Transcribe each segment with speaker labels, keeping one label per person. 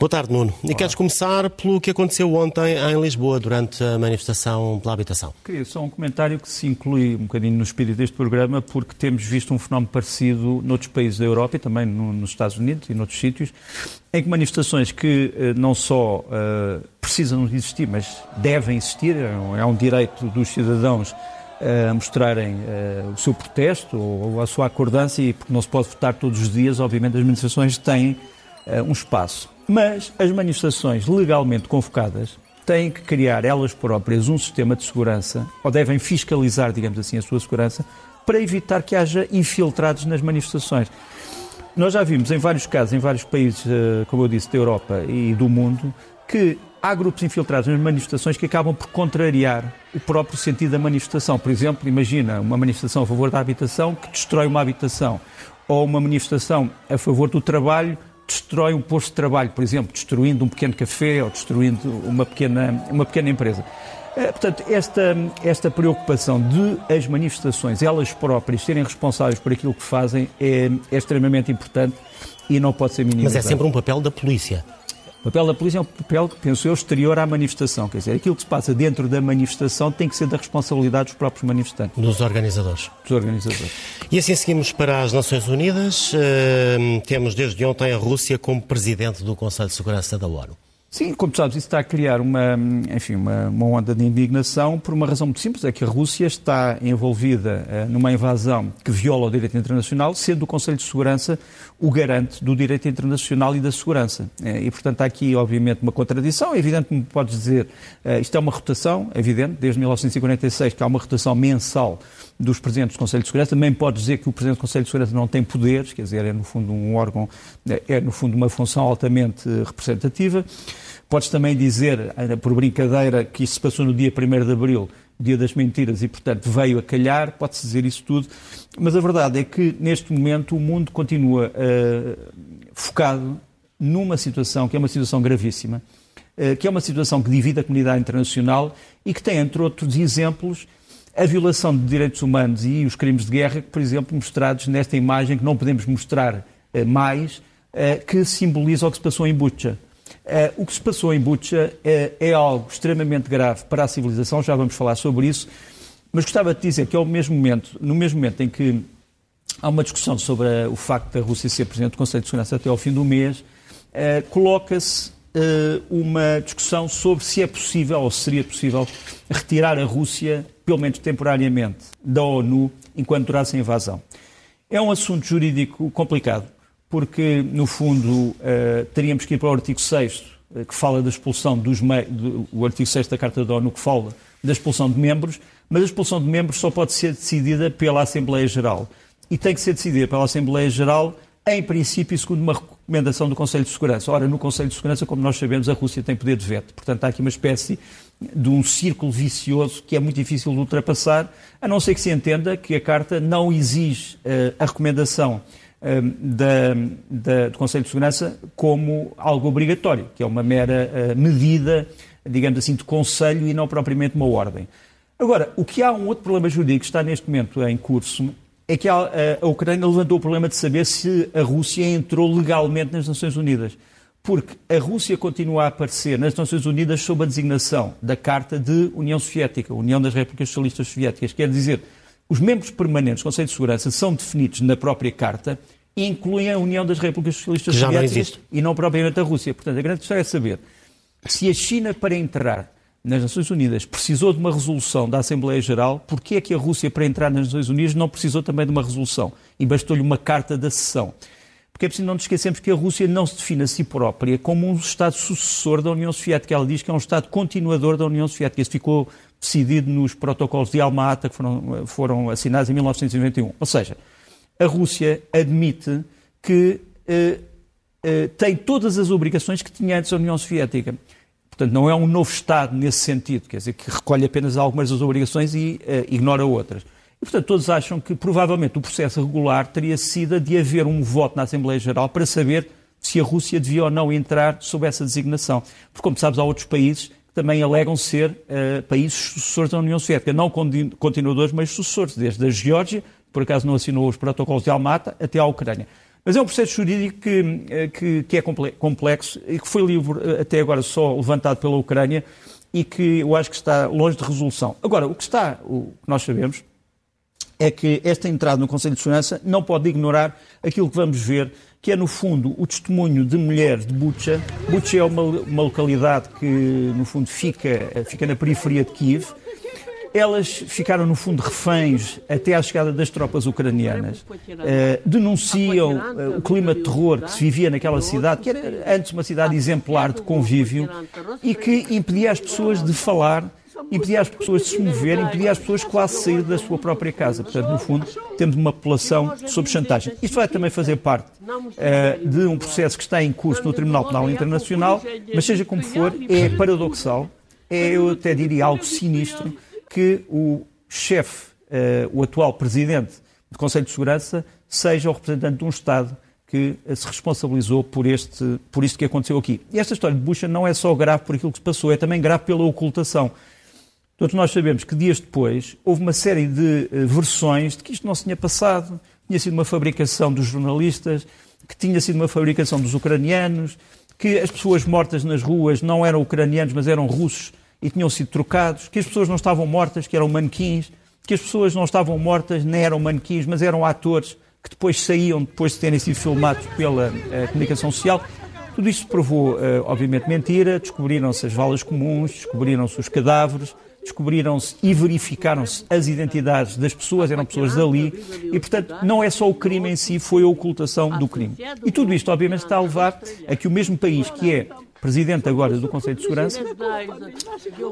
Speaker 1: Boa tarde, Nuno. E queres começar pelo que aconteceu ontem em Lisboa, durante a manifestação pela habitação?
Speaker 2: Queria só um comentário que se inclui um bocadinho no espírito deste programa, porque temos visto um fenómeno parecido noutros países da Europa e também no, nos Estados Unidos e noutros sítios, em que manifestações que uh, não só uh, precisam de existir, mas devem existir, é um é direito dos cidadãos a mostrarem uh, o seu protesto ou a sua acordância, e porque não se pode votar todos os dias, obviamente as manifestações têm uh, um espaço. Mas as manifestações legalmente convocadas têm que criar elas próprias um sistema de segurança, ou devem fiscalizar, digamos assim, a sua segurança, para evitar que haja infiltrados nas manifestações. Nós já vimos em vários casos, em vários países, eh, como eu disse, da Europa e do mundo, que há grupos infiltrados nas manifestações que acabam por contrariar o próprio sentido da manifestação. Por exemplo, imagina uma manifestação a favor da habitação que destrói uma habitação, ou uma manifestação a favor do trabalho destrói um posto de trabalho, por exemplo, destruindo um pequeno café ou destruindo uma pequena, uma pequena empresa. Eh, portanto, esta, esta preocupação de as manifestações, elas próprias, serem responsáveis por aquilo que fazem, é, é extremamente importante e não pode ser minimizado.
Speaker 1: Mas é sempre um papel da polícia.
Speaker 2: O papel da polícia é um papel, penso eu, exterior à manifestação. Quer dizer, aquilo que se passa dentro da manifestação tem que ser da responsabilidade dos próprios manifestantes.
Speaker 1: Dos organizadores.
Speaker 2: Dos organizadores.
Speaker 1: E assim seguimos para as Nações Unidas. Uh, temos desde ontem a Rússia como presidente do Conselho de Segurança da ONU.
Speaker 2: Sim, como sabes, isso está a criar uma, enfim, uma, uma, onda de indignação por uma razão muito simples, é que a Rússia está envolvida uh, numa invasão que viola o direito internacional, sendo o Conselho de Segurança o garante do direito internacional e da segurança. Uh, e, portanto, há aqui, obviamente, uma contradição. É evidente que me podes dizer, uh, isto é uma rotação, é evidente, desde 1946 que há uma rotação mensal dos presidentes do Conselho de Segurança. Também pode dizer que o presidente do Conselho de Segurança não tem poderes, quer dizer, é no fundo um órgão, é no fundo uma função altamente representativa. Podes também dizer, por brincadeira, que isso se passou no dia 1 de Abril, dia das mentiras, e portanto veio a calhar, pode-se dizer isso tudo, mas a verdade é que neste momento o mundo continua uh, focado numa situação que é uma situação gravíssima, uh, que é uma situação que divide a comunidade internacional e que tem, entre outros exemplos, a violação de direitos humanos e os crimes de guerra, por exemplo, mostrados nesta imagem que não podemos mostrar uh, mais, uh, que simboliza o que se passou em Butcha. Uh, o que se passou em Butcha é algo extremamente grave para a civilização, já vamos falar sobre isso, mas gostava de dizer que ao mesmo momento, no mesmo momento em que há uma discussão sobre o facto da Rússia ser Presidente do Conselho de Segurança até ao fim do mês, coloca-se uma discussão sobre se é possível ou se seria possível retirar a Rússia, pelo menos temporariamente, da ONU enquanto durasse a invasão. É um assunto jurídico complicado, porque, no fundo, uh, teríamos que ir para o artigo 6 uh, eh, que fala da expulsão dos do, o artigo 6 da Carta da ONU que fala da expulsão de membros, mas a expulsão de membros só pode ser decidida pela Assembleia Geral. E tem que ser decidida pela Assembleia Geral em princípio, segundo uma recomendação do Conselho de Segurança. Ora, no Conselho de Segurança, como nós sabemos, a Rússia tem poder de veto. Portanto, há aqui uma espécie de um círculo vicioso que é muito difícil de ultrapassar, a não ser que se entenda que a Carta não exige uh, a recomendação uh, da, da, do Conselho de Segurança como algo obrigatório, que é uma mera uh, medida, digamos assim, de conselho e não propriamente uma ordem. Agora, o que há um outro problema jurídico que está neste momento em curso é que a, a, Ucrânia levantou o problema de saber se a Rússia entrou legalmente nas Nações Unidas. Porque a Rússia continua a aparecer nas Nações Unidas sob a designação da Carta de União Soviética, União das Repúblicas Socialistas Soviéticas. Quer dizer, os membros permanentes do Conselho de Segurança são definidos na própria Carta e incluem a União das Repúblicas Socialistas Soviéticas
Speaker 1: não
Speaker 2: e não propriamente a Rússia. Portanto, a grande questão é saber se a China, para entrar nas Nações Unidas precisou de uma resolução da Assembleia Geral, porquê é que a Rússia, para entrar nas Nações Unidas, não precisou também de uma resolução e bastou-lhe uma carta de acessão? Porque é preciso não nos esquecermos que a Rússia não se define a si própria como um Estado sucessor da União Soviética. Ela diz que é um Estado continuador da União Soviética. Isso ficou decidido nos protocolos de Alma-Ata que foram, foram assinados em 1991. Ou seja, a Rússia admite que eh, eh, tem todas as obrigações que tinha antes a União Soviética. Portanto, não é um novo Estado nesse sentido, quer dizer, que recolhe apenas algumas das obrigações e uh, ignora outras. E, portanto, todos acham que provavelmente o processo regular teria sido de haver um voto na Assembleia Geral para saber se a Rússia devia ou não entrar sob essa designação. Porque, como sabes, há outros países que também alegam ser uh, países sucessores da União Soviética, não continuadores, mas sucessores, desde a Geórgia, que por acaso não assinou os protocolos de Almata, até à Ucrânia. Mas é um processo jurídico que, eh, que, que é complexo e que foi livre, eh, até agora só levantado pela Ucrânia e que eu acho que está longe de resolução. Agora, o que está, o que nós sabemos, é que esta entrada no Conselho de Segurança não pode ignorar aquilo que vamos ver, que é, no fundo, o testemunho de mulheres de Bucha. Bucha é uma, uma localidade que, no fundo, fica, fica na periferia de Kiev elas ficaram, no fundo, reféns até à chegada das tropas ucranianas. Uh, denunciam uh, o clima de terror que se vivia naquela cidade, que era antes uma cidade exemplar de convívio e que impedia as pessoas de falar, impedia as pessoas de se mover, impedia as pessoas quase sair da sua própria casa. Portanto, no fundo, temos uma população sob chantagem. Isto vai também fazer parte uh, de um processo que está em curso no Tribunal Penal Internacional, mas seja como for, é paradoxal, é, eu até diria, algo sinistro que o chefe, uh, o atual presidente do Conselho de Segurança, seja o representante de um Estado que se responsabilizou por, este, por isto que aconteceu aqui. E esta história de Bucha não é só grave por aquilo que se passou, é também grave pela ocultação. Todos nós sabemos que dias depois houve uma série de uh, versões de que isto não se tinha passado, tinha sido uma fabricação dos jornalistas, que tinha sido uma fabricação dos ucranianos, que as pessoas mortas nas ruas não eram ucranianos, mas eram russos e tinham sido trocados, que as pessoas não estavam mortas, que eram manequins, que as pessoas não estavam mortas, nem eram manequins, mas eram atores que depois saíam depois de terem sido filmados pela uh, comunicação social. Tudo isto provou, uh, obviamente, mentira. Descobriram-se as valas comuns, descobriram-se os cadáveres, descobriram-se e verificaram-se as identidades das pessoas, eram pessoas dali, e, portanto, não é só o crime em si, foi a ocultação do crime. E tudo isto, obviamente, está a levar a que o mesmo país que é presidente agora do Conselho de Segurança,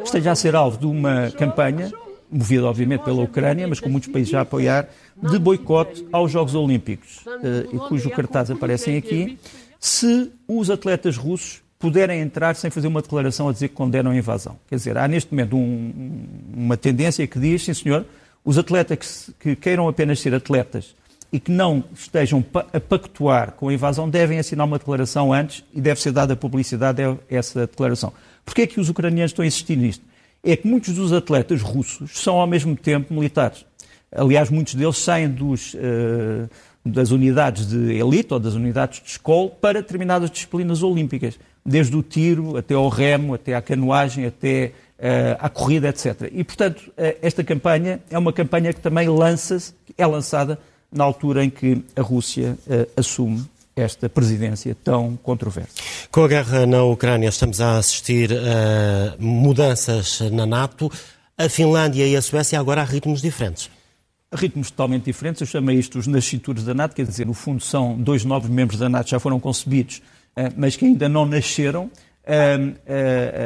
Speaker 2: esteja a ser alvo de uma campanha, movida obviamente pela Ucrânia, mas com muitos países a apoiar, de boicote aos Jogos Olímpicos, eh, e cujo cartaz aparecem aqui, se os atletas russos puderem entrar sem fazer uma declaração a dizer que condenam a invasão. Quer dizer, há neste momento um, uma tendência que diz, sim senhor, os atletas que, que queiram apenas ser atletas e que não estejam a pactuar com a invasão devem assinar uma declaração antes e deve ser dada publicidade a essa declaração. Porquê é que os ucranianos estão a insistir nisto? É que muitos dos atletas russos são ao mesmo tempo militares. Aliás, muitos deles saem dos, uh, das unidades de elite ou das unidades de escola para determinadas disciplinas olímpicas, desde o tiro até ao remo, até à canoagem, até uh, à corrida, etc. E, portanto, uh, esta campanha é uma campanha que também lança é lançada na altura em que a Rússia uh, assume esta presidência tão controversa.
Speaker 1: Com a guerra na Ucrânia, estamos a assistir a mudanças na NATO. A Finlândia e a Suécia agora a ritmos diferentes.
Speaker 2: Ritmos totalmente diferentes. Eu chamo isto os nascituros da NATO, quer dizer, no fundo são dois novos membros da NATO que já foram concebidos, uh, mas que ainda não nasceram.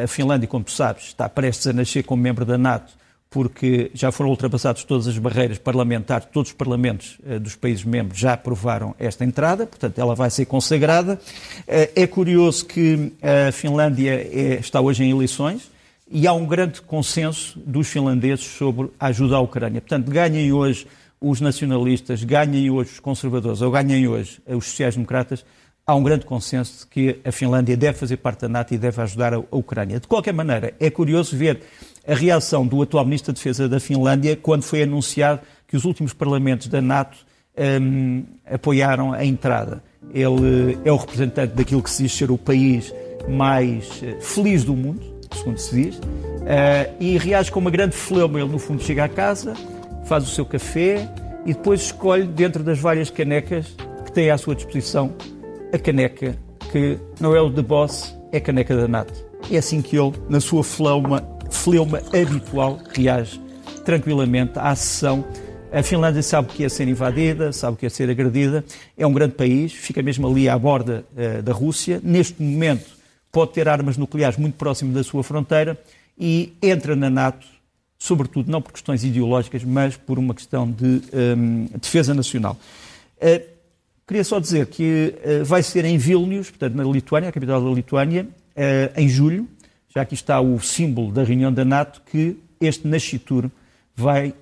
Speaker 2: A Finlândia, como tu sabes, está prestes a nascer como membro da NATO porque já foram ultrapassadas todas as barreiras parlamentares, todos os parlamentos uh, dos países membros já aprovaram esta entrada, portanto ela vai ser consagrada. Uh, é curioso que a Finlândia está hoje em eleições e há um grande consenso dos finlandeses sobre a ajuda à Ucrânia. Portanto, ganhem hoje os nacionalistas, ganhem hoje os conservadores ou ganhem hoje os sociais-democratas, há um grande consenso de que a Finlândia deve fazer parte da NATO e deve ajudar a Ucrânia. De qualquer maneira, é curioso ver a reação do atual Ministro da Defesa da Finlândia quando foi anunciado que os últimos parlamentos da NATO um, apoiaram a entrada. Ele é o representante daquilo que se diz ser o país mais eh, feliz do mundo, segundo se diz, uh, e reage com uma grande fleuma. Ele, no fundo, chega à casa, faz o seu café e depois escolhe, dentro das várias canecas que tem à sua disposição, a caneca que não é o de Boss, é a caneca da NATO. É assim que ele, na sua fleuma fleuma habitual, reage tranquilamente à sessão. A Finlândia sabe o que é ser invadida, sabe o que é ser agredida. É um grande país, fica mesmo ali à borda uh, da Rússia. Neste momento pode ter armas nucleares muito próximo da sua fronteira e entra na NATO, sobretudo não por questões ideológicas, mas por uma questão de um, ehm, defesa nacional. Uh, queria só dizer que uh, vai ser em Vilnius, portanto na Lituânia, a capital da Lituânia, em julho, já aqui está o símbolo da reunião da NATO, que este nascitur vai uh,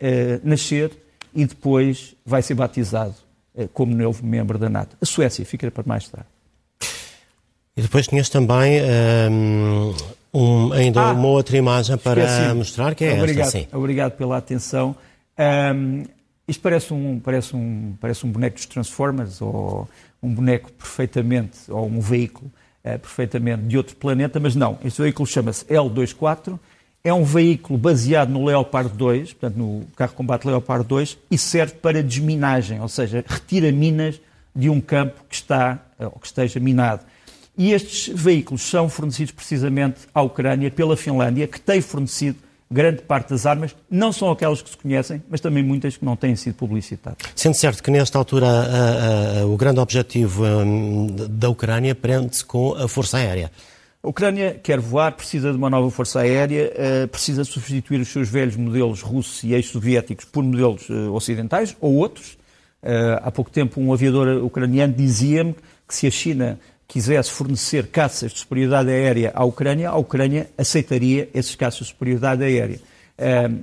Speaker 2: nascer e depois vai ser batizado uh, como novo membro da NATO. A Suécia fica para mais tarde.
Speaker 1: E depois tinhas também um, ehm, um, ainda ah, uma outra imagem para mostrar, que é
Speaker 2: obrigado,
Speaker 1: esta, sim.
Speaker 2: Obrigado pela atenção. Um, ehm, Isto parece um, parece um, parece um boneco dos Transformers ou um boneco perfeitamente, ou um veículo uh, perfeitamente de outro planeta, mas não. Este veículo chama-se L24, é um veículo baseado no Leopard 2, portanto no carro de combate Leopard 2, e serve para desminagem, ou seja, retira minas de um campo que está eh, ou que esteja minado. E estes veículos são fornecidos precisamente à Ucrânia pela Finlândia, que tem fornecido grande parte das armas, não são aquelas que se conhecem, mas também muitas que não têm sido publicitadas.
Speaker 1: Sendo certo que nesta altura a, a, o grande objetivo um, da Ucrânia prende-se com a força aérea.
Speaker 2: A Ucrânia quer voar, precisa de uma nova força aérea, uh, precisa substituir os seus velhos modelos russos e ex-soviéticos por modelos uh, ocidentais ou outros. Uh, há pouco tempo um aviador ucraniano dizia-me que se a China quisesse fornecer caças de superioridade aérea à Ucrânia, a Ucrânia aceitaria esses caças de superioridade aérea.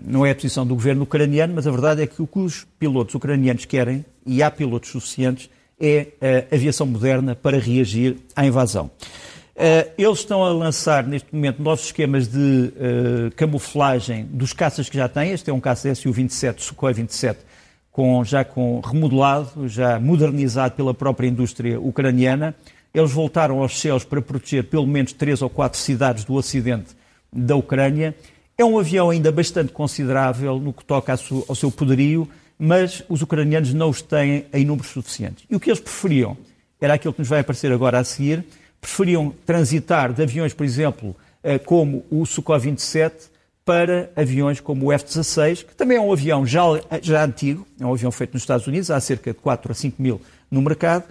Speaker 2: Não é a posição do governo ucraniano, mas a verdade é que o que os pilotos ucranianos querem, e há pilotos suficientes, é a aviação moderna para reagir à invasão. Uh, eles estão a lançar neste momento novos esquemas de uh, camuflagem dos caças que já têm. Este é um caça Su-27, Sukhoi 27, com, já com remodelado, já modernizado pela própria indústria ucraniana. Eles voltaram aos céus para proteger pelo menos três ou quatro cidades do ocidente da Ucrânia. É um avião ainda bastante considerável no que toca ao seu poderio, mas os ucranianos não os têm em números suficientes. E o que eles preferiam era aquilo que nos vai aparecer agora a seguir. Preferiam transitar de aviões, por exemplo, eh, como o Sukhoi 27 para aviões como o F-16, que também é um avião já, já antigo, é um avião feito nos Estados Unidos, há cerca de 4 a 5 mil no mercado,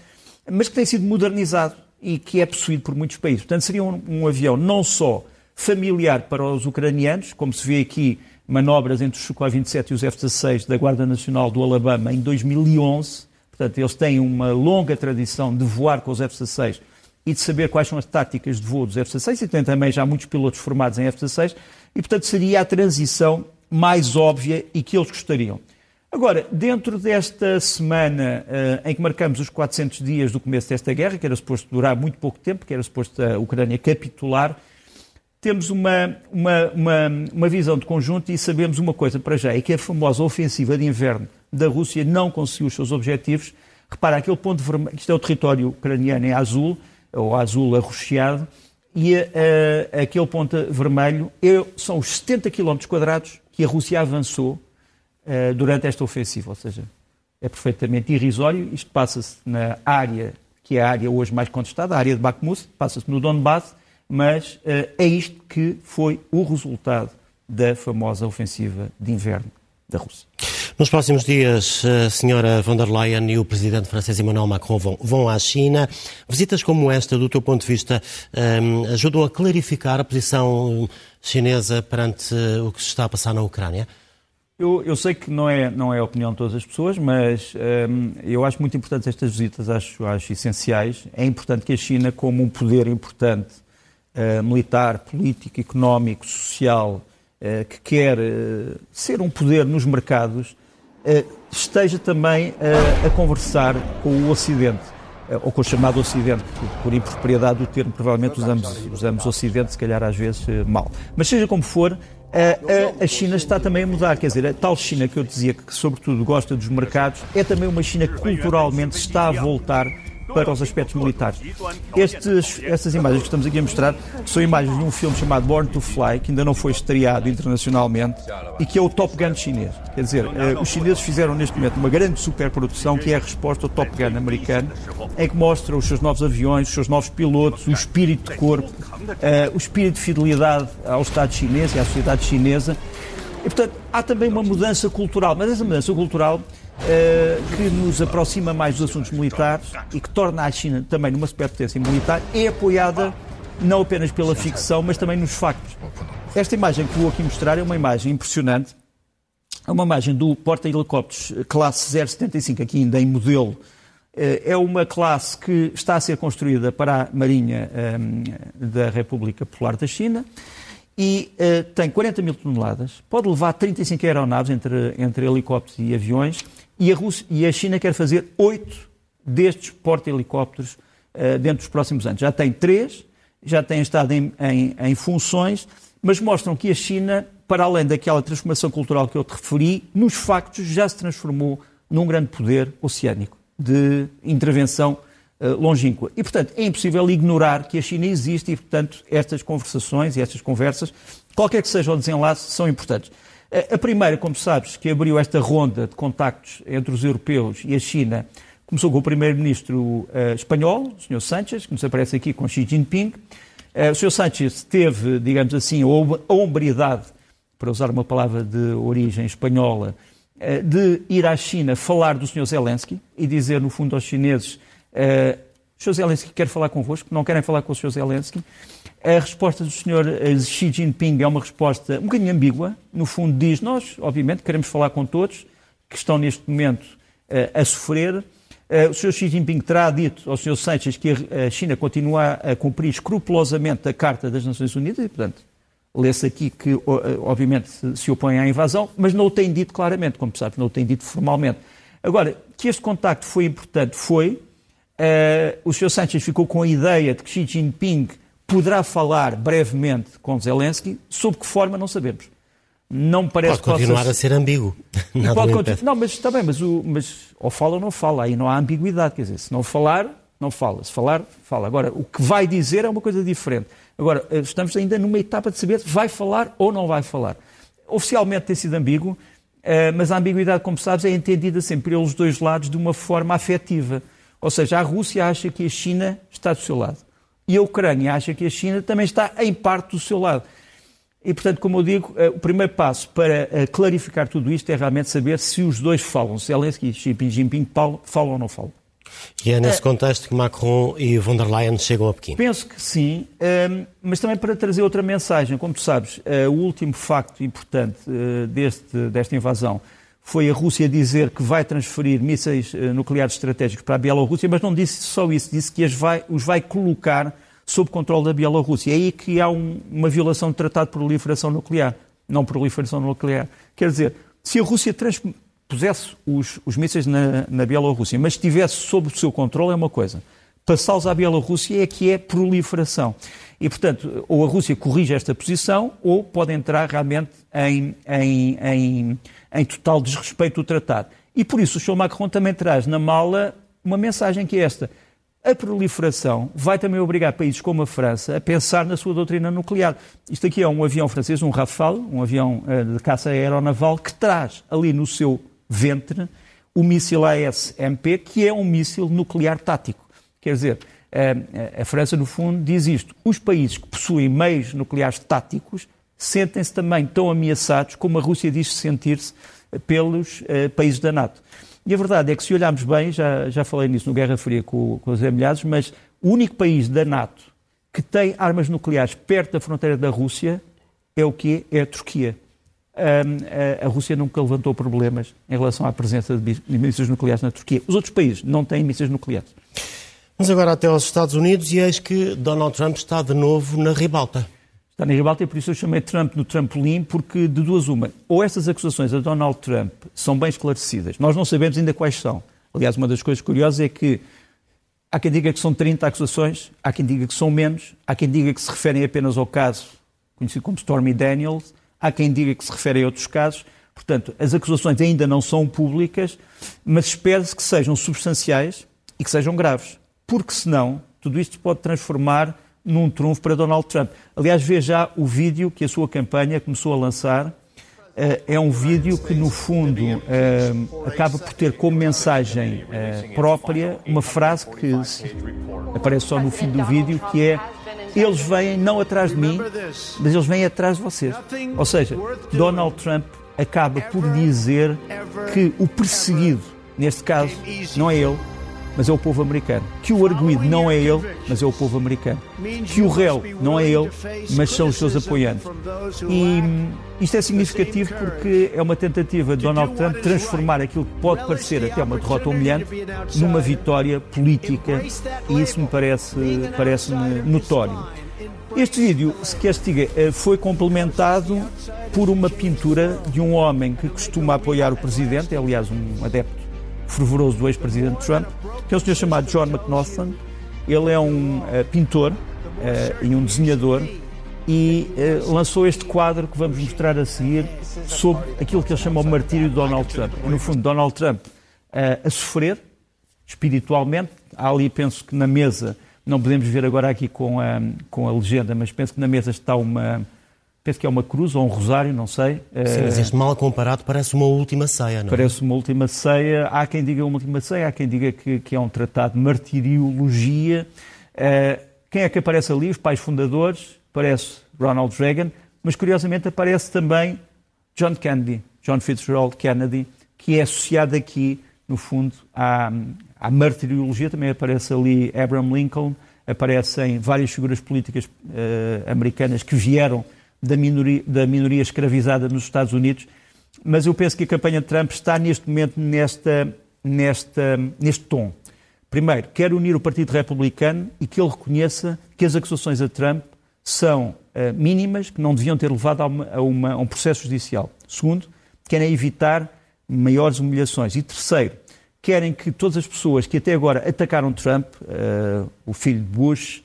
Speaker 2: mas que tem sido modernizado e que é possuído por muitos países. Portanto, seria um, um avião não só familiar para os ucranianos, como se vê aqui manobras entre os Sukhoi 27 e os F-16 da Guarda Nacional do Alabama em 2011. Portanto, eles têm uma longa tradição de voar com os F-16 e de saber quais são as táticas de voo dos F-16 e tem também já muitos pilotos formados em F-16 e, portanto, seria a transição mais óbvia e que eles gostariam. Agora, dentro desta semana uh, em que marcamos os 400 dias do começo desta guerra, que era suposto durar muito pouco tempo, que era suposto a Ucrânia capitular, temos uma, uma, uma, uma visão de conjunto e sabemos uma coisa para já, é que a famosa ofensiva de inverno da Rússia não conseguiu os seus objetivos. Repara, aquele ponto vermelho, isto é o território ucraniano em azul, ou azul arroxeado, e uh, aquele ponto vermelho é, são os 70 km quadrados que a Rússia avançou uh, durante esta ofensiva. Ou seja, é perfeitamente irrisório. Isto passa-se na área que é a área hoje mais contestada, a área de Bakhmut, passa-se no Donbass, mas uh, é isto que foi o resultado da famosa ofensiva de inverno da Rússia.
Speaker 1: Nos próximos dias, a senhora von der Leyen e o presidente francês Emmanuel Macron vão, vão à China. Visitas como esta, do teu ponto de vista, um, ajudou a clarificar a posição chinesa perante o que se está a passar na Ucrânia?
Speaker 2: Eu, eu, sei que não é, não é a opinião de todas as pessoas, mas um, eu acho muito importante estas visitas, acho, acho essenciais. É importante que a China, como um poder importante, uh, militar, político, económico, social, uh, que quer uh, ser um poder nos mercados, esteja também a conversar com o Ocidente, ou com o chamado Ocidente, por impropriedade do termo, provavelmente usamos, usamos Ocidente, se calhar às vezes mal. Mas seja como for, a, a, China está também a mudar. Quer dizer, a tal China que eu dizia que, sobretudo, gosta dos mercados, é também uma China que culturalmente está a voltar para os aspectos militares. Estes, estas imagens que estamos aqui a mostrar são imagens de um filme chamado Born to Fly, que ainda não foi estreado internacionalmente, e que é o Top Gun chinês. Quer dizer, uh, os chineses fizeram neste momento uma grande superprodução que é a resposta ao Top Gun americano, em que mostra os seus novos aviões, os seus novos pilotos, o espírito de corpo, uh, o espírito de fidelidade ao Estado chinês e à sociedade chinesa. E, portanto, há também uma mudança cultural, mas essa mudança cultural uh, que nos aproxima mais dos assuntos militares e que torna a China também numa superpotência militar, é apoiada não apenas pela ficção, mas também nos factos. Esta imagem que vou aqui mostrar é uma imagem impressionante. É uma imagem do porta-helicópteros classe 075, aqui ainda em modelo. Eh, é uma classe que está a ser construída para a Marinha um, eh, da República Popular da China e uh, tem 40 mil toneladas, pode levar 35 aeronaves entre, entre helicópteros e aviões e a, Rússia, e a China quer fazer oito destes porta-helicópteros uh, dentro dos próximos anos. Já tem três, já têm estado em, em, em, funções, mas mostram que a China para além daquela transformação cultural que eu te referi, nos factos já se transformou num grande poder oceânico de intervenção uh, longínqua. E, portanto, é impossível ignorar que a China existe e, portanto, estas conversações e estas conversas, qualquer que seja o desenlace, são importantes. A primeira, como sabes, que abriu esta ronda de contactos entre os europeus e a China, começou com o primeiro-ministro uh, espanhol, o Sr. Sánchez, que nos aparece aqui com Xi Jinping. Uh, o Sr. Sánchez teve, digamos assim, a hombridade, para usar uma palavra de origem espanhola, uh, de ir à China falar do Sr. Zelensky e dizer, no fundo, aos chineses: o Sr. Zelensky quer falar convosco, não querem falar com o Sr. Zelensky. A resposta do Sr. Xi Jinping é uma resposta um bocadinho ambígua. No fundo, diz: Nós, obviamente, queremos falar com todos que estão neste momento a sofrer Uh, o Sr. Xi Jinping terá dito ao Sr. Sánchez que a China continua a cumprir escrupulosamente a Carta das Nações Unidas e, portanto, lê-se aqui que, eh, obviamente, se opõe à invasão, mas não o tem dito claramente, como sabe, não o tem dito formalmente. Agora, que este contacto foi importante, foi. O Sr. Sánchez ficou com a ideia de que Xi Jinping poderá falar brevemente com Zelensky, sob que forma não sabemos não parece
Speaker 1: pode continuar a ser ambíguo.
Speaker 2: Nada pode continu... Não, mas está bem, mas, o, mas ou fala ou não fala, aí não há ambiguidade, quer dizer, se não falar, não fala, se falar, fala. Agora, o que vai dizer é uma coisa diferente. Agora, eh, estamos ainda numa etapa de saber se vai falar ou não vai falar. Oficialmente tem sido ambíguo, eh, mas a ambiguidade, como sabes, é entendida sempre pelos dois lados de uma forma afetiva. Ou seja, a Rússia acha que a China está do seu lado. E a Ucrânia acha que a China também está em parte do seu lado. E, portanto, como eu digo, eh, o primeiro passo para eh, clarificar tudo isto é realmente saber se os dois falam, se Zelensky e Xi Jinping falam ou não falam.
Speaker 1: E é nesse contexto que Macron e von der Leyen chegam a Pequim?
Speaker 2: Penso que sim, mas também para trazer outra mensagem. Como tu sabes, eh, o último facto importante deste, desta invasão foi a Rússia dizer que vai transferir mísseis nucleares estratégicos para a Bielorrússia, mas não disse só isso, disse que vai, os vai colocar sob controle da Bielorrússia. É aí que há um, uma violação do Tratado de Proliferação Nuclear, não proliferação nuclear. Quer dizer, se a Rússia transpusesse os, os mísseis na, na Bielorrússia, mas estivesse sob o seu controle, é uma coisa. Passá-los à Bielorrússia é que é proliferação. E, portanto, ou a Rússia corrige esta posição, ou pode entrar realmente em, em, em, em total desrespeito do tratado. E por isso o Sr. Macron também traz na mala uma mensagem que é esta a proliferação vai também obrigar países como a França a pensar na sua doutrina nuclear. Isto aqui é um avião francês, um Rafale, um avião eh, de caça aeronaval, que traz ali no seu ventre o míssil AS-MP, que é um míssil nuclear tático. Quer dizer, a França, no fundo, diz isto. Os países que possuem meios nucleares táticos sentem-se também tão ameaçados como a Rússia diz sentir-se pelos uh, países da NATO. E a verdade é que, se olharmos bem, já, já falei nisso no Guerra Fria com, com os Emilhados, mas o único país da NATO que tem armas nucleares perto da fronteira da Rússia é o quê? É a Turquia. Um, a, a, Rússia nunca levantou problemas em relação à presença de mísseis nucleares na Turquia. Os outros países não têm mísseis nucleares.
Speaker 1: Mas agora até aos Estados Unidos e eis que Donald Trump está de novo na ribalta
Speaker 2: está na ribalta e por isso eu chamei Trump no trampolim, porque de duas uma. Ou estas acusações a Donald Trump são bem esclarecidas, nós não sabemos ainda quais são. Aliás, uma das coisas curiosas é que há quem diga que são 30 acusações, há quem diga que são menos, há quem diga que se referem apenas ao caso conhecido como Stormy Daniels, há quem diga que se referem a outros casos. Portanto, as acusações ainda não são públicas, mas espera-se que sejam substanciais e que sejam graves. Porque senão, tudo isto pode transformar num trunfo para Donald Trump. Aliás, vê já o vídeo que a sua campanha começou a lançar. Uh, é um vídeo que, no fundo, uh, acaba por ter como mensagem uh, própria uma frase que aparece só no fim do vídeo, que é eles vêm não atrás de mim, mas eles vêm atrás de vocês. Ou seja, Donald Trump acaba por dizer que o perseguido, neste caso, não é ele, mas é o povo americano. Que o arguído não é ele, mas é o povo americano. Que o réu não é ele, mas são os seus apoiantes. E isto é significativo porque é uma tentativa de Donald Trump transformar aquilo que pode parecer até uma derrota humilhante numa vitória política e isso me parece, parece notório. Este vídeo, se queres diga, eh, foi complementado por uma pintura de um homem que costuma apoiar o presidente, é aliás um adepto fervoroso do ex-presidente Trump, que é um senhor chamado John McNaughton. Ele é um uh, pintor uh, e um desenhador e uh, lançou este quadro que vamos mostrar a seguir sobre aquilo que ele chama o martírio de Donald Trump. No fundo, Donald Trump a sofrer espiritualmente. Há ali, penso que na mesa, não podemos ver agora aqui com a, com a legenda, mas penso que na mesa está uma. Penso que é uma cruz ou um rosário, não sei.
Speaker 1: Sim, mas este mal comparado parece uma última ceia, não
Speaker 2: é? Parece uma última ceia. Há quem diga uma última ceia, há quem diga que, que é um tratado de martiriologia. Uh, quem é que aparece ali? Os pais fundadores. Aparece Ronald Reagan, mas curiosamente aparece também John Kennedy, John Fitzgerald Kennedy, que é associado aqui, no fundo, à, à martiriologia. Também aparece ali Abraham Lincoln, aparecem várias figuras políticas uh, americanas que vieram da minoria, da minoria escravizada nos Estados Unidos. Mas eu penso que a campanha de Trump está neste momento nesta, nesta, neste tom. Primeiro, quer unir o Partido Republicano e que ele reconheça que as acusações a Trump são uh, mínimas, que não deviam ter levado a, uma, a, uma, a um processo judicial. Segundo, querem evitar maiores humilhações. E terceiro, querem que todas as pessoas que até agora atacaram Trump, uh, o filho de Bush,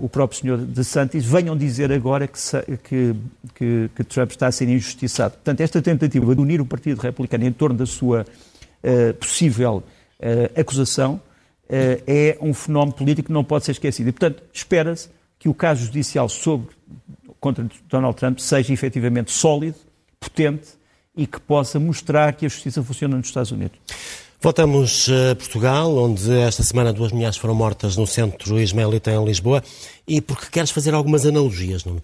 Speaker 2: o próprio senhor DeSantis, venham dizer agora que, que, que, que, Trump está a ser injustiçado. Portanto, esta tentativa de unir o Partido Republicano em torno da sua uh, possível acusação é um fenómeno político que não pode ser esquecido. E, portanto, espera-se que o caso judicial sobre, contra Donald Trump seja efetivamente sólido, potente e que possa mostrar que a justiça funciona nos Estados Unidos.
Speaker 1: Voltamos a Portugal, onde esta semana duas mulheres foram mortas no centro ismaelita em Lisboa. E porque queres fazer algumas analogias, Nuno?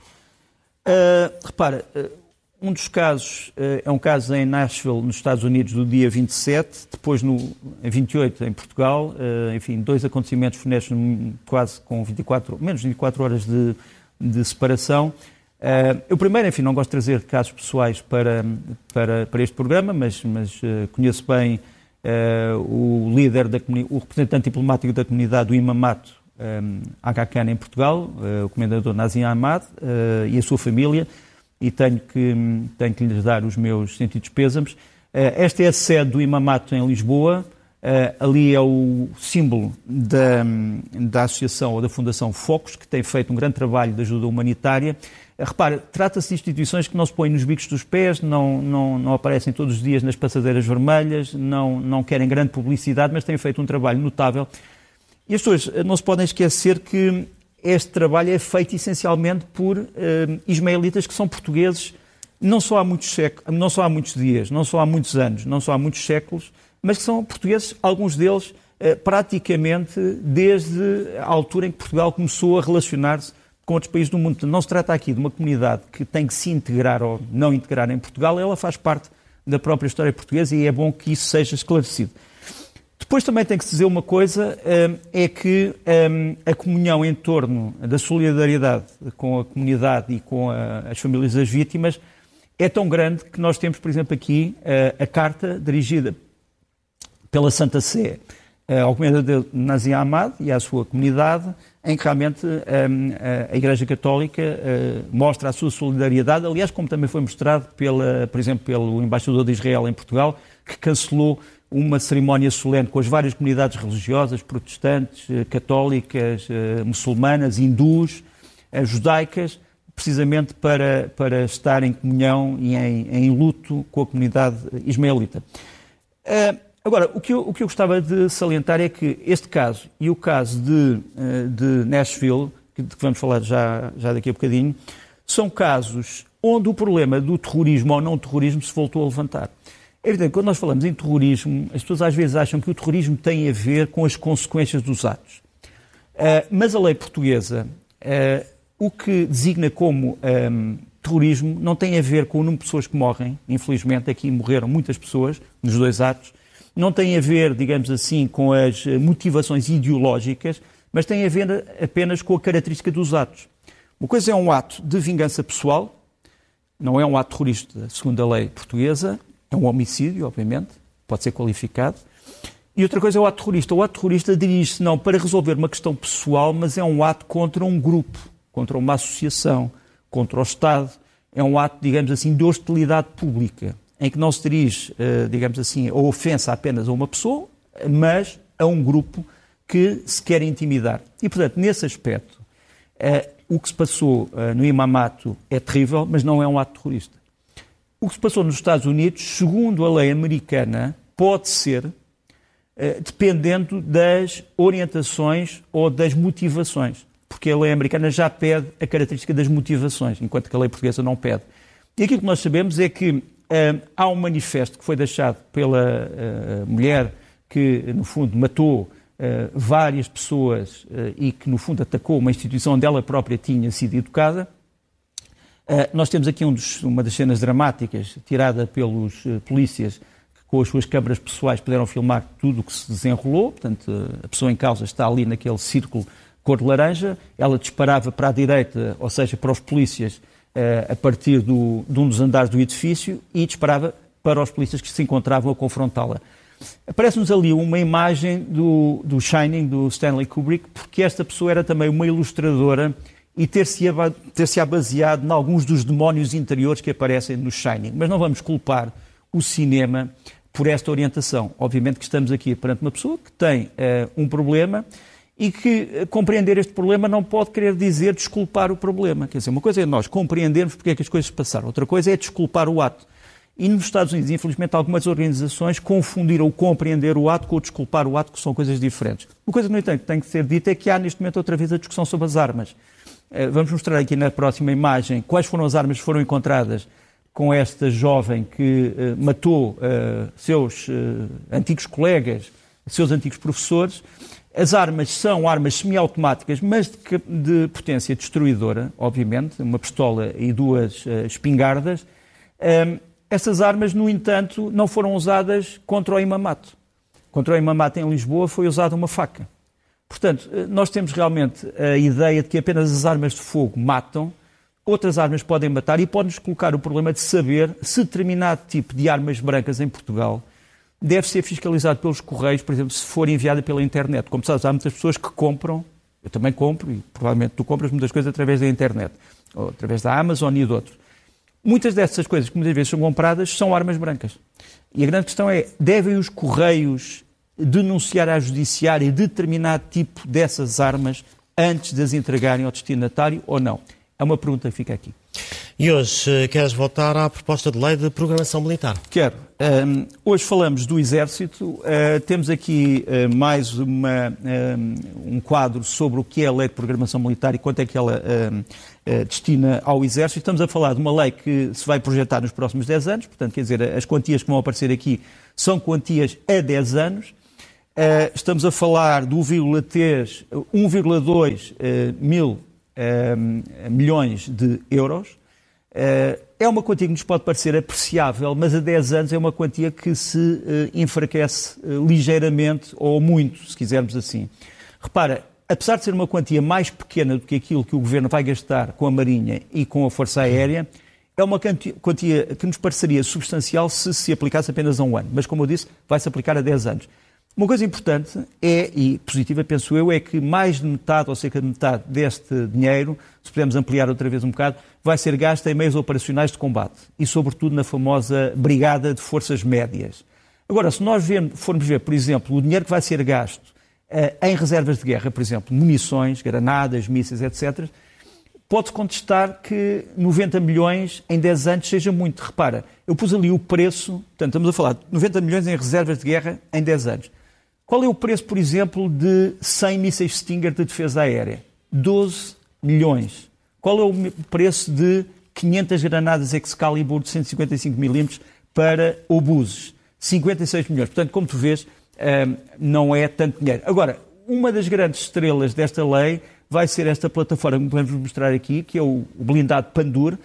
Speaker 2: Uh, repara, uh, um dos casos uh, é um caso em Nashville, nos Estados Unidos, do dia 27, depois no em 28 em Portugal. enfim, dois acontecimentos funestos quase com 24, menos de 24 horas de, de separação. Uh, eu primeiro, enfim, não gosto de trazer casos pessoais para, para, para este programa, mas, mas uh, conheço bem uh, o líder, da, o representante diplomático da comunidade do Imamato um, em Portugal, o comendador Nazim Ahmad e a sua família, e tenho que, tenho que lhes dar os meus sentidos pêsames. esta é a sede do Imamato em Lisboa, ali é o símbolo da, da associação ou da Fundação Focos, que tem feito um grande trabalho de ajuda humanitária Repare, trata-se de instituições que não se põem nos bicos dos pés, não, não, não aparecem todos os dias nas passadeiras vermelhas, não, não querem grande publicidade, mas têm feito um trabalho notável. E as pessoas não se podem esquecer que este trabalho é feito essencialmente por uh, ismaelitas que são portugueses não só, há muitos não só há muitos dias, não só há muitos anos, não só há muitos séculos, mas que são portugueses, alguns deles, uh, praticamente desde a altura em que Portugal começou a relacionar-se com outros países do mundo. Não se trata aqui de uma comunidade que tem que se integrar ou não integrar em Portugal, ela faz parte da própria história portuguesa e é bom que isso seja esclarecido. Depois também tem que se dizer uma coisa, hum, é que hum, a comunhão em torno da solidariedade com a comunidade e com as famílias das vítimas é tão grande que nós temos, por exemplo, aqui a carta dirigida pela Santa Sé ao comendador Nazim Ahmad e à sua comunidade, em que realmente um, a Igreja Católica uh, mostra a sua solidariedade, aliás, como também foi mostrado, pela, por exemplo, pelo embaixador de Israel em Portugal, que cancelou uma cerimónia solene com as várias comunidades religiosas, protestantes, católicas, muçulmanas, hindus, judaicas, precisamente para, para estar em comunhão e em, em luto com a comunidade ismaelita. Agora, o que, eu, o que eu gostava de salientar é que este caso e o caso de, eh, de Nashville, que, que vamos falar já, já daqui a bocadinho, são casos onde o problema do terrorismo ou não terrorismo se voltou a levantar. É evidente, quando nós falamos em terrorismo, as pessoas às vezes acham que o terrorismo tem a ver com as consequências dos atos. Uh, mas a lei portuguesa, uh, o que designa como um, ehm, terrorismo, não tem a ver com o número de pessoas que morrem. Infelizmente, aqui morreram muitas pessoas nos dois atos não tem a ver, digamos assim, com as motivações ideológicas, mas tem a ver apenas com a característica dos atos. Uma coisa é um ato de vingança pessoal, não é um ato terrorista segundo a lei portuguesa, é um homicídio, obviamente, pode ser qualificado. E outra coisa é o ato terrorista. O ato terrorista dirige-se não para resolver uma questão pessoal, mas é um ato contra um grupo, contra uma associação, contra o Estado. É um ato, digamos assim, de hostilidade pública em que não se dirige, eh, digamos assim, a ofensa apenas a uma pessoa, mas a um grupo que se quer intimidar. E, portanto, nesse aspecto, eh, o que se passou uh, no Imamato é terrível, mas não é um ato terrorista. O que se passou nos Estados Unidos, segundo a lei americana, pode ser dependendo das orientações ou das motivações, porque a lei americana já pede a característica das motivações, enquanto que a lei portuguesa não pede. E aquilo que nós sabemos é que uh, há um manifesto que foi deixado pela mulher que, no fundo, matou uh, várias pessoas uh, e que, no fundo, atacou uma instituição onde ela própria tinha sido educada. Uh, nós temos aqui um dos, uma das cenas dramáticas tirada pelos polícias que, com as suas câmaras pessoais, puderam filmar tudo o que se desenrolou. Portanto, a pessoa em causa está ali naquele círculo cor de laranja. Ela disparava para a direita, ou seja, para os polícias, a partir do, de um dos andares do edifício e disparava para os polícias que se encontravam a confrontá-la. Aparece-nos ali uma imagem do, do Shining, do Stanley Kubrick, porque esta pessoa era também uma ilustradora e ter-se ter baseado em alguns dos demónios interiores que aparecem no Shining. Mas não vamos culpar o cinema por esta orientação. Obviamente que estamos aqui perante uma pessoa que tem uh, um problema e que uh, compreender este problema não pode querer dizer desculpar o problema. Quer dizer, uma coisa é nós compreendermos porque é que as coisas passaram, outra coisa é desculpar o ato. E nos Estados Unidos, infelizmente, algumas organizações confundiram o compreender o ato com o desculpar o ato, que são coisas diferentes. Uma coisa, no entanto, que tem que ser dita é que há neste momento outra vez a discussão sobre as armas. Eh, vamos mostrar aqui na próxima imagem quais foram as armas que foram encontradas com esta jovem que uh, matou seus antigos colegas, seus antigos professores. As armas são armas semiautomáticas, mas de, de, potência destruidora, obviamente, uma pistola e duas espingardas. Um, essas armas, no entanto, não foram usadas contra o imamato. Contra o imamato em Lisboa foi usada uma faca. Portanto, eh, nós temos realmente a ideia de que apenas as armas de fogo matam, outras armas podem matar e pode-nos colocar o problema de saber se determinado tipo de armas brancas em Portugal deve ser fiscalizado pelos Correios, por exemplo, se for enviada pela internet. Como sabes, há muitas pessoas que compram, eu também compro, e provavelmente tu compras muitas coisas através da internet, ou através da Amazon e de outros. Muitas dessas coisas que muitas vezes são compradas são armas brancas. E a grande questão é: devem os Correios denunciar à Judiciária determinado tipo dessas armas antes de as entregarem ao destinatário ou não? É uma pergunta que fica aqui.
Speaker 1: E hoje eh, queres voltar à proposta de lei de programação militar?
Speaker 2: Quero. Um, hoje falamos do Exército. Uh, temos aqui uh, mais uma, um, um, quadro sobre o que é a lei de programação militar e quanto é que ela uh, destina ao Exército. Estamos a falar de uma lei que se vai projetar nos próximos 10 anos, portanto, quer dizer, as quantias que vão aparecer aqui são quantias a 10 anos. estamos a falar do 1,2 mil milhões de euros. Eh, é uma quantia que nos pode parecer apreciável, mas a 10 anos é uma quantia que se eh, enfraquece eh, ligeiramente ou muito, se quisermos assim. Repara, apesar de ser uma quantia mais pequena do que aquilo que o Governo vai gastar com a Marinha e com a Força Aérea, é uma quantia que nos pareceria substancial se se aplicasse apenas a um ano. Mas, como eu disse, vai-se aplicar a 10 anos. Uma coisa importante é, e positiva penso eu, é que mais de metade ou cerca de metade deste dinheiro, se pudermos ampliar outra vez um bocado, vai ser gasto em meios operacionais de combate e, sobretudo, na famosa Brigada de Forças Médias. Agora, se nós formos ver, por exemplo, o dinheiro que vai ser gasto uh, em reservas de guerra, por exemplo, munições, granadas, mísseis, etc., pode contestar que 90 milhões em 10 anos seja muito. Repara, eu pus ali o preço, portanto, estamos a falar de 90 milhões em reservas de guerra em 10 anos. Qual é o preço, por exemplo, de 100 mísseis Stinger de defesa aérea? 12 milhões. Qual é o preço de 500 granadas Excalibur de 155 milímetros para obuses? 56 milhões. Portanto, como tu vês, eh, não é tanto dinheiro. Agora, uma das grandes estrelas desta lei vai ser esta plataforma que vamos mostrar aqui, que é o blindado Pandur.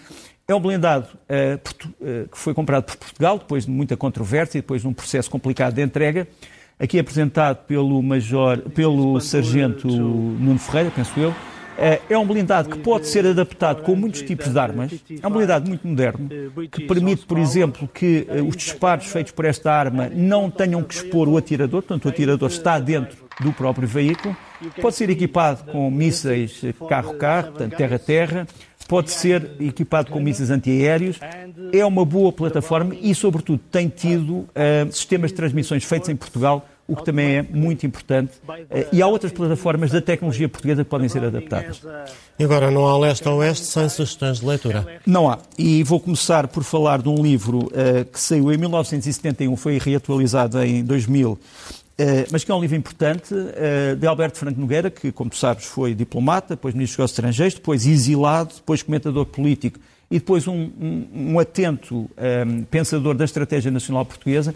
Speaker 2: É um blindado uh, uh, que foi comprado por Portugal, depois de muita controvérsia e depois de um processo complicado de entrega aqui apresentado pelo Major, pelo Sargento Nuno Ferreira, penso eu. Eh, é um blindado que pode ser adaptado com muitos tipos de armas. É um blindado muito moderno, que permite, por exemplo, que eh, os disparos feitos por esta arma não tenham que expor o atirador, portanto, o atirador está dentro do próprio veículo. Pode ser equipado com mísseis carro-carro, portanto, terra-terra pode ser equipado com mísseis antiaéreos, é uma boa plataforma e, sobretudo, tem tido uh, sistemas de transmissões feitos em Portugal o que também é muito importante. Eh, e há outras plataformas da tecnologia portuguesa que podem ser adaptadas.
Speaker 1: E agora, não há leste ou oeste sem sugestões de leitura?
Speaker 2: Não há. E vou começar por falar de um livro uh, que saiu em 1971, foi reatualizado em 2000, uh, mas que é um livro importante, uh, de Alberto Franco Nogueira, que, como tu sabes, foi diplomata, depois ministro dos Negócios Estrangeiros, depois exilado, depois comentador político e depois um, um, um atento um, pensador da estratégia nacional portuguesa.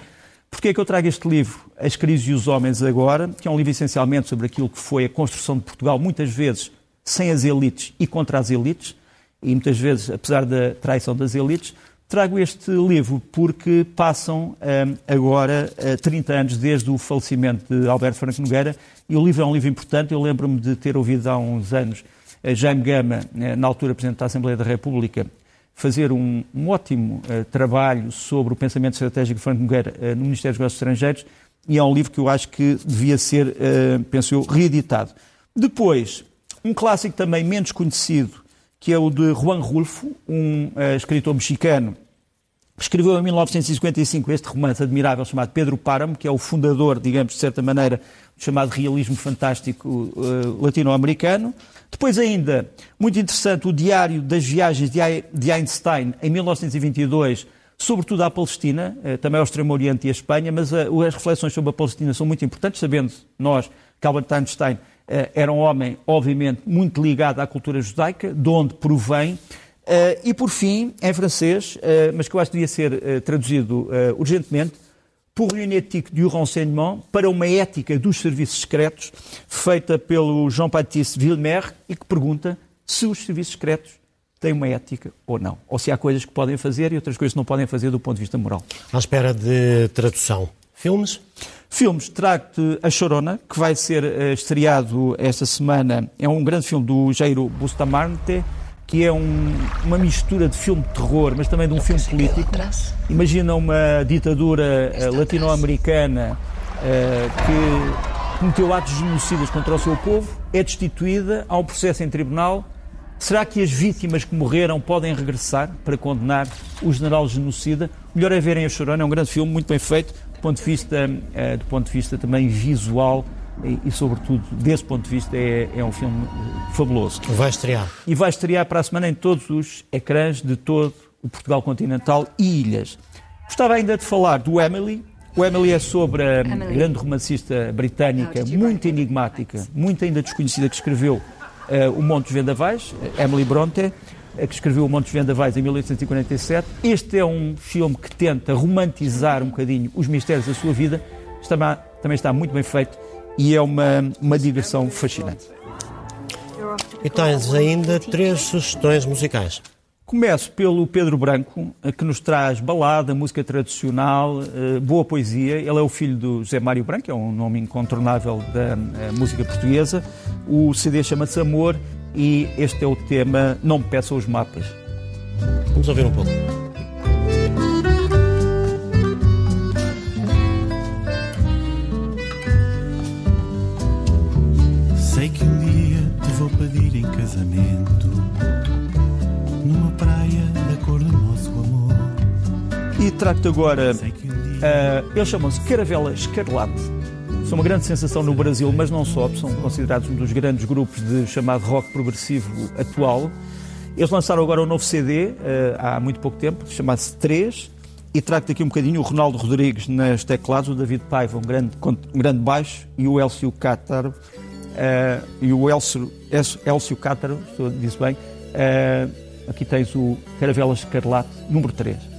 Speaker 2: Porquê é que eu trago este livro, As Crises e os Homens Agora, que é um livro essencialmente sobre aquilo que foi a construção de Portugal, muitas vezes sem as elites e contra as elites, e muitas vezes, apesar da traição das elites, trago este livro porque passam um, agora uh, 30 anos desde o falecimento de Alberto Franco Nogueira, e o livro é um livro importante, eu lembro-me de ter ouvido há uns anos Jaime Gama, eh, na altura Presidente da Assembleia da República, fazer um, um ótimo uh, trabalho sobre o pensamento estratégico de Franco Nogueira no Ministério dos Negócios Estrangeiros e é um livro que eu acho que devia ser, penso eu, reeditado. Depois, um clássico também menos conhecido, que é o de Juan Rulfo, um escritor mexicano, escreveu em 1955 este romance admirável chamado Pedro Páramo, que é o fundador, digamos, de certa maneira, do chamado realismo fantástico latino-americano. Depois ainda, muito interessante, o Diário das Viagens de Einstein, em 1922, sobretudo à Palestina, eh, também ao Extremo Oriente e à Espanha, mas as reflexões sobre a Palestina são muito importantes, sabendo nós que Albert Einstein era um homem, obviamente, muito ligado à cultura judaica, de onde provém, e por fim, em francês, mas que eu acho que devia ser traduzido urgentemente, pour une éthique du renseignement, para uma ética dos serviços secretos, feita pelo Jean-Baptiste Villemer, e que pergunta se os serviços secretos têm uma ética ou não. Ou se há coisas que podem fazer e outras coisas que não podem fazer do ponto de vista moral.
Speaker 1: À espera de tradução. Filmes?
Speaker 2: Filmes, trago-te A Chorona, que vai ser uh, estreado esta semana. É um grande filme do Jairo Bustamante, que é um, uma mistura de filme de terror, mas também de um filme político. Imagina uma ditadura uh, latino-americana uh, que cometeu atos genocidas contra o seu povo, é destituída, há um processo em tribunal. Será que as vítimas que morreram podem regressar para condenar o general genocida? Melhor é verem A Chorona, é um grande filme, muito bem feito, do ponto de vista, uh, do ponto de vista também visual e, e, sobretudo, desse ponto de vista, é, é um filme fabuloso.
Speaker 1: Vai estrear.
Speaker 2: E vai estrear para a semana em todos os ecrãs de todo o Portugal continental e ilhas. Gostava ainda de falar do Emily. O Emily é sobre a Emily. grande romancista britânica, muito enigmática, muito ainda desconhecida, que escreveu uh, O Monte dos Vendavais, Emily Bronte, eh, que escreveu O Monte dos Vendavais em 1847. Este é um filme que tenta romantizar um bocadinho os mistérios da sua vida. Está, também está muito bem feito e é uma, uma digressão fascinante.
Speaker 1: E tens ainda três sugestões musicais.
Speaker 2: Começo pelo Pedro Branco, eh, que nos traz balada, música tradicional, eh, boa poesia. Ele é o filho do José Mário Branco, é um nome incontornável da eh, música portuguesa. O CD chama-se Amor e este é o tema Não me peçam os mapas.
Speaker 1: Vamos ouvir um pouco.
Speaker 3: casamento numa praia da cor do nosso amor.
Speaker 2: E trago-te agora, uh, eles chamam-se Caravela Escarlate. São uma grande sensação no Brasil, mas não só, são considerados um dos grandes grupos de chamado rock progressivo atual. Eles lançaram agora um novo CD uh, há muito pouco tempo, chamado-se 3, e trago-te aqui um bocadinho o Ronaldo Rodrigues nas teclados, o David Paiva, um grande, um grande baixo, e o Elcio Cátaro uh, e o Elcio, Elcio Cátaro, estou a dizer bem, uh, aqui tens o Caravela Escarlate, número 3.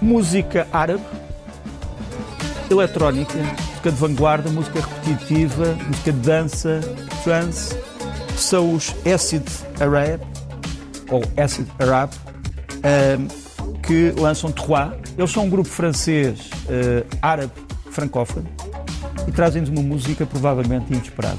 Speaker 2: Música árabe, eletrónica, música de vanguarda, música repetitiva, música de dança, trance, são os Acid Arab, ou Acid Arab, que lançam Trois. Eles são um grupo francês uh, árabe francófono e trazem-nos uma música provavelmente inesperada.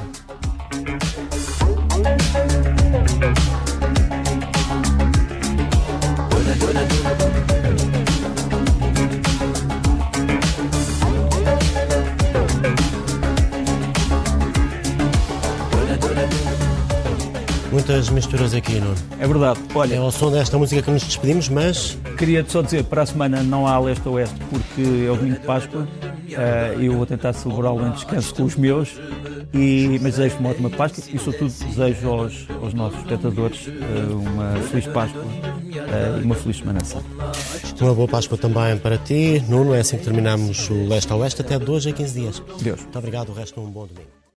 Speaker 1: Muitas misturas aqui, Nuno.
Speaker 2: É verdade. Olha,
Speaker 1: É ao som desta música que nos despedimos, mas
Speaker 2: Queria só dizer, para a semana não há leste-oeste porque é o domingo de Páscoa. Eh, eu vou tentar celebrá-lo em descanso com os meus. E, mas desejo uma ótima Páscoa e, sobretudo, desejo aos, aos nossos espectadores eh, uma feliz Páscoa eh, e uma feliz Semana Santa.
Speaker 1: uma boa Páscoa também para ti. Nuno, é assim que terminamos o Leste a Oeste. Até de hoje a 15 dias.
Speaker 2: Deus.
Speaker 1: Muito obrigado. O resto, um bom domingo.